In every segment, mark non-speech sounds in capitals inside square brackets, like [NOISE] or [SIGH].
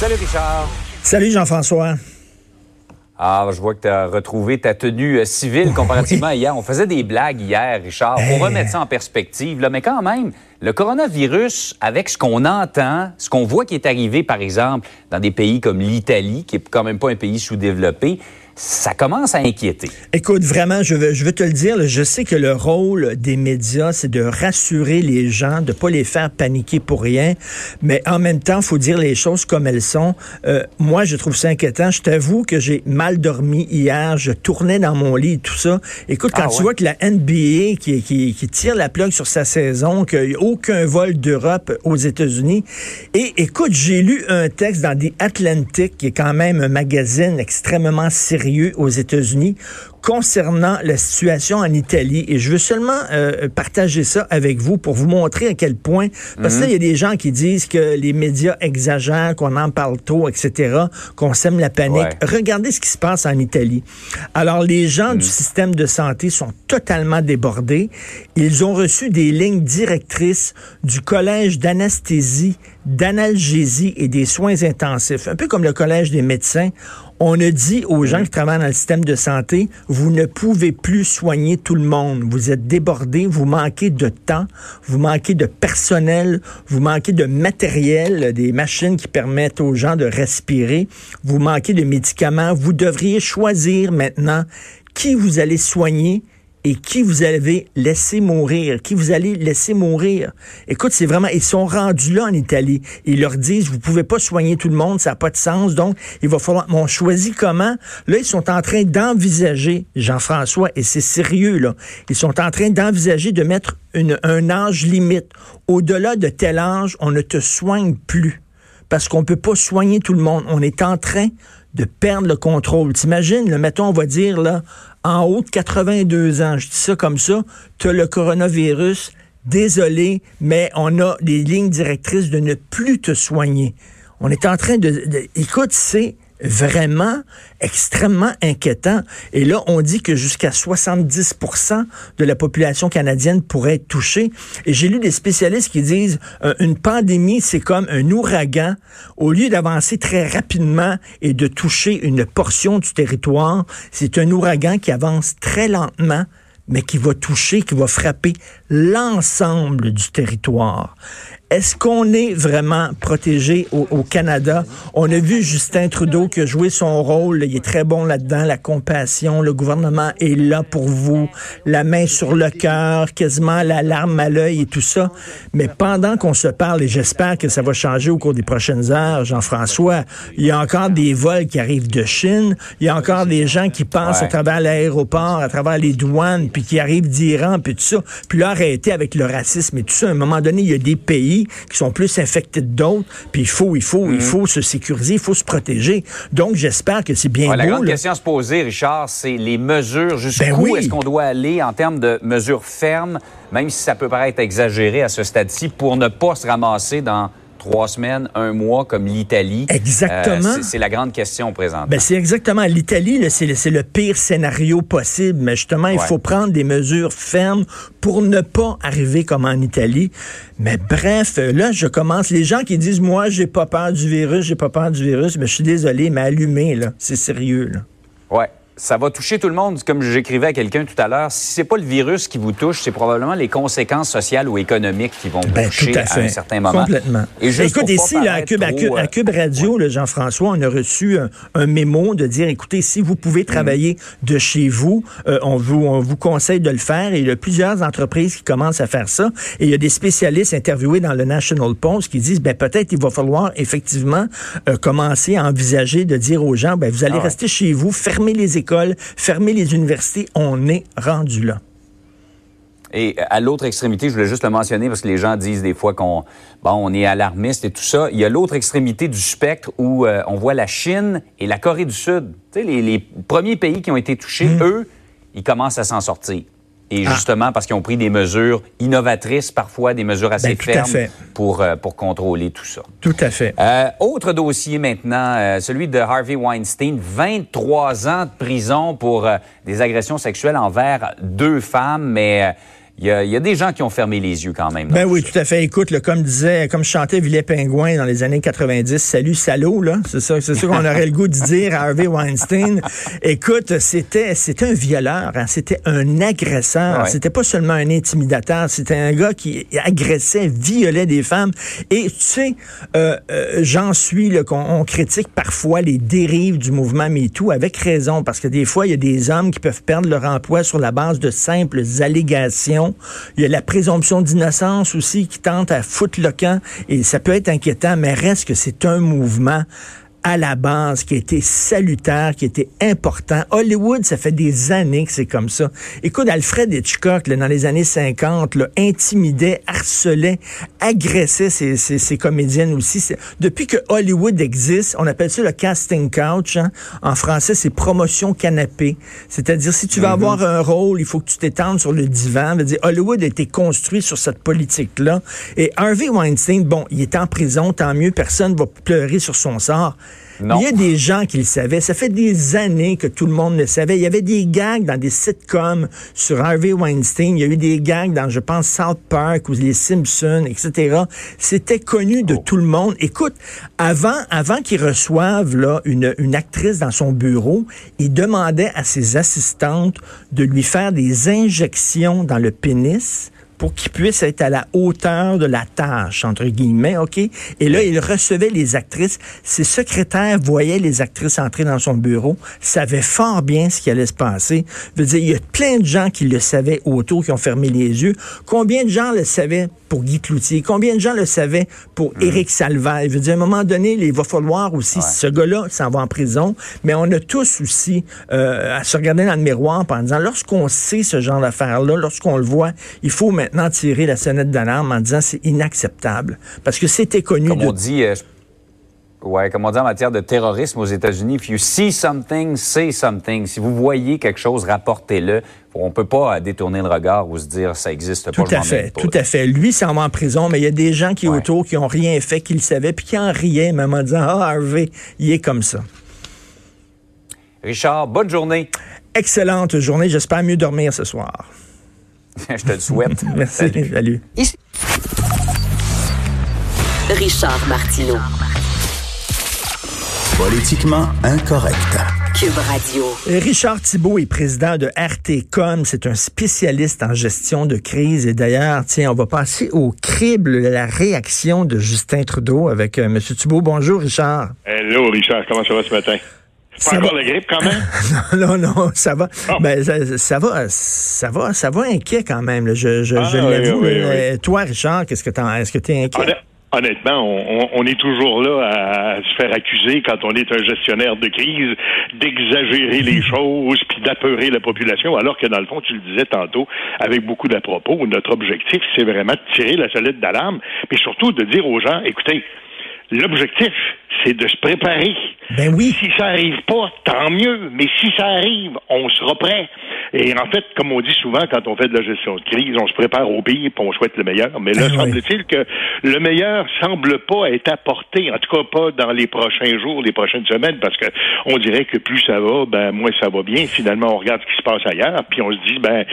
Salut Richard. Salut Jean-François. Ah, je vois que tu as retrouvé ta tenue euh, civile comparativement à hier. On faisait des blagues hier, Richard, Eh. remettre ça en perspective. Là, mais quand même, le coronavirus, avec ce qu'on entend, ce qu'on voit qui est arrivé, par exemple, dans des pays comme l'Italie, qui est quand même pas un pays sous-développé, ça commence à inquiéter. Écoute, vraiment, je veux, je veux te le dire, je sais que le rôle des médias, c'est de rassurer les gens, de pas les faire paniquer pour rien, mais en même temps, faut dire les choses comme elles sont. Euh, moi, je trouve ça inquiétant. Je t'avoue que j'ai mal dormi hier, je tournais dans mon lit et tout ça. Écoute, quand Ah tu vois que la NBA qui, qui, qui tire la plug sur sa saison, qu'il n'y a aucun vol d'Europe aux États-Unis, et écoute, j'ai lu un texte dans The Atlantic, qui est quand même un magazine extrêmement sérieux aux États-Unis, concernant la situation en Italie. Et je veux seulement euh, partager ça avec vous pour vous montrer à quel point, parce que là, il y a des gens qui disent que les médias exagèrent, qu'on en parle trop, etc., qu'on sème la panique. Ouais. Regardez ce qui se passe en Italie. Alors, les gens du système de santé sont totalement débordés. Ils ont reçu des lignes directrices du Collège d'anesthésie, d'analgésie et des soins intensifs, un peu comme le Collège des médecins. On a dit aux gens qui travaillent dans le système de santé, vous ne pouvez plus soigner tout le monde. Vous êtes débordés, vous manquez de temps, vous manquez de personnel, vous manquez de matériel, des machines qui permettent aux gens de respirer, vous manquez de médicaments. Vous devriez choisir maintenant qui vous allez soigner et qui vous avez laissé mourir, qui vous allez laisser mourir. Écoute, c'est vraiment, ils sont rendus là en Italie. Ils leur disent, vous pouvez pas soigner tout le monde, ça n'a pas de sens, donc il va falloir, on choisit comment? Là, ils sont en train d'envisager, Jean-François, et c'est sérieux, là, ils sont en train d'envisager de mettre un âge limite. Au-delà de tel âge, on ne te soigne plus parce qu'on peut pas soigner tout le monde. On est en train de perdre le contrôle. T'imagines, là, mettons, on va dire, là, en haut de 82 ans, je dis ça comme ça, tu as le coronavirus, désolé, mais on a des lignes directrices de ne plus te soigner. On est en train de... de- écoute, c'est vraiment extrêmement inquiétant. Et là, on dit que jusqu'à 70% de la population canadienne pourrait être touchée. Et j'ai lu des spécialistes qui disent euh, une pandémie, c'est comme un ouragan. Au lieu d'avancer très rapidement et de toucher une portion du territoire, c'est un ouragan qui avance très lentement mais qui va toucher, qui va frapper l'ensemble du territoire. Est-ce qu'on est vraiment protégé au, au Canada? On a vu Justin Trudeau qui a joué son rôle. Il est très bon là-dedans, la compassion. Le gouvernement est là pour vous. La main sur le cœur, quasiment la larme à l'œil et tout ça. Mais pendant qu'on se parle, et j'espère que ça va changer au cours des prochaines heures, Jean-François, il y a encore des vols qui arrivent de Chine. Il y a encore des gens qui passent Ouais. à travers l'aéroport, à travers les douanes, puis qui arrivent d'Iran, puis tout ça. Puis là, arrêter avec le racisme et tout ça. À un moment donné, il y a des pays qui sont plus infectés que d'autres, puis il faut, il faut, il faut se sécuriser, il faut se protéger. Donc, j'espère que c'est bien Ouais, la beau. grande là. question à se poser, Richard, c'est les mesures. Jusqu'où Ben oui. est-ce qu'on doit aller en termes de mesures fermes, même si ça peut paraître exagéré à ce stade-ci, pour ne pas se ramasser dans trois semaines, un mois, comme l'Italie? Exactement. Euh, c'est- c'est la grande question présente. Ben, c'est exactement. L'Italie, c'est le, pire scénario possible. Mais justement, il Ouais. faut prendre des mesures fermes pour ne pas arriver comme en Italie. Mais bref, euh, là, je commence. Les gens qui disent, moi, j'ai pas peur du virus, j'ai pas peur du virus, mais je suis désolé, mais allumé, là. C'est sérieux, là. Ouais. Ça va toucher tout le monde, comme j'écrivais à quelqu'un tout à l'heure. Si c'est pas le virus qui vous touche, c'est probablement les conséquences sociales ou économiques qui vont vous Ben, toucher à fait. un certain moment. Complètement. Et juste écoute, ici, là, à, Cube, à, trop, Cube, à euh, Cube Radio, là, Jean-François, on a reçu un, un mémo de dire, écoutez, si vous pouvez travailler de chez vous, euh, on, vous, on vous conseille de le faire. Et il y a plusieurs entreprises qui commencent à faire ça. Et il y a des spécialistes interviewés dans le National Post qui disent, ben peut-être il va falloir effectivement euh, commencer à envisager de dire aux gens, ben vous allez Ah ouais. rester chez vous, fermer les écoles, fermer les universités. On est rendu là. Et à l'autre extrémité, je voulais juste le mentionner parce que les gens disent des fois qu'on bon, on est alarmiste et tout ça. Il y a l'autre extrémité du spectre où euh, on voit la Chine et la Corée du Sud. Tu sais, les, les premiers pays qui ont été touchés, Mm. eux, ils commencent à s'en sortir. Et Ah. justement parce qu'ils ont pris des mesures innovatrices, parfois des mesures assez Ben, fermes fait. pour, euh, pour contrôler tout ça. Tout à fait. Euh, autre dossier maintenant, euh, celui de Harvey Weinstein, 23 ans de prison pour euh, des agressions sexuelles envers deux femmes, mais il y, a, il y a des gens qui ont fermé les yeux quand même. Ben oui, ça. tout à fait. Écoute, là, comme disait, comme chantait Villet Pingouin dans les années 90, salut salaud, là. C'est ça, c'est ça qu'on aurait le goût de dire à Harvey Weinstein. Écoute, c'était, c'était un violeur, hein. c'était un agresseur. Ouais. C'était pas seulement un intimidateur, c'était un gars qui agressait, violait des femmes. Et tu sais, euh, euh, j'en suis, là, qu'on on critique parfois les dérives du mouvement MeToo avec raison, parce que des fois, il y a des hommes qui peuvent perdre leur emploi sur la base de simples allégations. Il y a la présomption d'innocence aussi qui tente à foutre le camp, et ça peut être inquiétant, mais reste que c'est un mouvement à la base, qui été salutaire, qui été important. Hollywood, ça fait des années que c'est comme ça. Écoute, Alfred Hitchcock, là, dans les années 50, là, intimidait, harcelait, agressait ses, ses, ses comédiennes aussi. Depuis que Hollywood existe, on appelle ça le casting couch. hein. En français, c'est promotion canapé. C'est-à-dire, si tu veux avoir un rôle, il faut que tu t'étendes sur le divan. Veut dire, Hollywood a été construit sur cette politique-là. Et Harvey Weinstein, bon, il est en prison, tant mieux, personne va pleurer sur son sort. Non. Il y a des gens qui le savaient. Ça fait des années que tout le monde le savait. Il y avait des gags dans des sitcoms sur Harvey Weinstein. Il y a eu des gags dans, je pense, South Park ou les Simpsons, etc. C'était connu de tout le monde. Écoute, avant, avant qu'il reçoive là, une, une actrice dans son bureau, il demandait à ses assistantes de lui faire des injections dans le pénis pour qu'il puisse être à la hauteur de la tâche, entre guillemets, OK? Et là, il recevait les actrices. Ses secrétaires voyaient les actrices entrer dans son bureau, savaient fort bien ce qui allait se passer. Je veux dire, il y a plein de gens qui le savaient autour, qui ont fermé les yeux. Combien de gens le savaient pour Guy Cloutier? Combien de gens le savaient pour Éric Salvaire? Je veux dire, à un moment donné, il va falloir aussi, ce gars-là s'en va en prison, mais on a tous aussi euh, à se regarder dans le miroir en disant, lorsqu'on sait ce genre d'affaires-là, lorsqu'on le voit, il faut maintenant tirer la sonnette d'alarme en disant c'est inacceptable. Parce que c'était connu Comme de... on dit, euh, ouais, comme on dit en matière de terrorisme aux États-Unis, if you see something, say something. Si vous voyez quelque chose, rapportez-le. On peut pas euh, détourner le regard ou se dire ça existe pas. Tout à fait, tout à fait. Lui s'en va en prison, mais il y a des gens qui Ouais. autour qui ont rien fait, qui le savaient, puis qui en riaient, même en disant Ah, Harvey, il est comme ça. Richard, bonne journée. Excellente journée, j'espère mieux dormir ce soir. [LAUGHS] je te le souhaite. [LAUGHS] Merci, Salut. salut. Richard Martineau. Politiquement incorrect. Cube Radio. Richard Thibault est président de RTCOM. C'est un spécialiste en gestion de crise. Et d'ailleurs, tiens, on va passer au crible de la réaction de Justin Trudeau avec euh, M. Thibault. Bonjour, Richard. Hello, Richard, comment ça va ce matin? Ça Pas encore va. la grippe quand même? [LAUGHS] non, non, ça va. Ah. Ben, ça, ça va, ça va, ça va inquiet quand même. là. Je, je, Ah, je oui, l'avoue. oui, là. oui. Euh, Toi, Richard, qu'est-ce que t'en, est-ce que t'es inquiet? Honn- Honnêtement, on, on- est toujours là à, se faire accuser quand on est un gestionnaire de crise d'exagérer les [LAUGHS] choses puis d'apeurer la population, alors que dans le fond, tu le disais tantôt avec beaucoup d'à-propos, notre objectif, c'est vraiment de tirer la sonnette d'alarme, mais surtout de dire aux gens, écoutez, l'objectif, c'est de se préparer. Ben oui. Si ça arrive pas, tant mieux. Mais si ça arrive, on sera prêt. Et en fait, comme on dit souvent quand on fait de la gestion de crise, on se prépare au pire puis on souhaite le meilleur. Mais là, Ah oui. semble-t-il que le meilleur semble pas être apporté, en tout cas pas dans les prochains jours, les prochaines semaines, parce que on dirait que plus ça va, ben moins ça va bien. Finalement, on regarde ce qui se passe ailleurs, puis on se dit, ben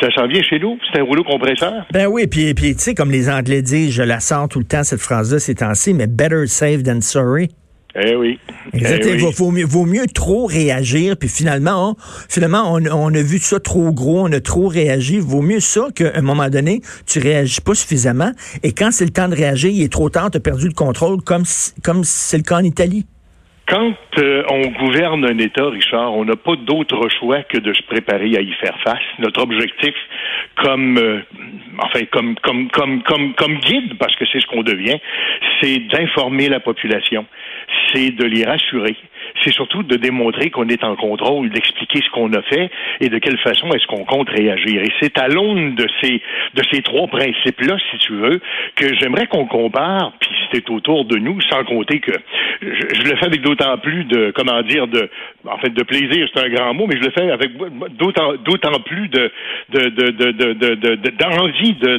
ça s'en vient chez nous. C'est un rouleau compresseur. Ben oui, puis, puis tu sais, comme les Anglais disent, je la sens tout le temps, cette phrase-là, ces temps-ci, mais better safe than sorry. Eh oui. Exactement. Eh oui. Vaut, mieux, vaut mieux trop réagir, puis finalement, on, finalement, on, on a vu ça trop gros, on a trop réagi. Vaut mieux ça qu'à un moment donné, tu réagis pas suffisamment, et quand c'est le temps de réagir, il est trop tard, tu as perdu le contrôle, comme comme c'est le cas en Italie. Quand euh, on gouverne un État, Richard, on n'a pas d'autre choix que de se préparer à y faire face. Notre objectif, comme euh, enfin comme comme comme comme comme guide, parce que c'est ce qu'on devient, c'est d'informer la population, c'est de les rassurer. C'est surtout de démontrer qu'on est en contrôle, d'expliquer ce qu'on a fait et de quelle façon est-ce qu'on compte réagir. Et c'est à l'aune de ces de ces trois principes-là, si tu veux, que j'aimerais qu'on compare, puis c'est autour de nous, sans compter que je, je le fais avec d'autant plus de comment dire de en fait de plaisir, c'est un grand mot, mais je le fais avec d'autant d'autant plus de de de de- de- d'envie de, de,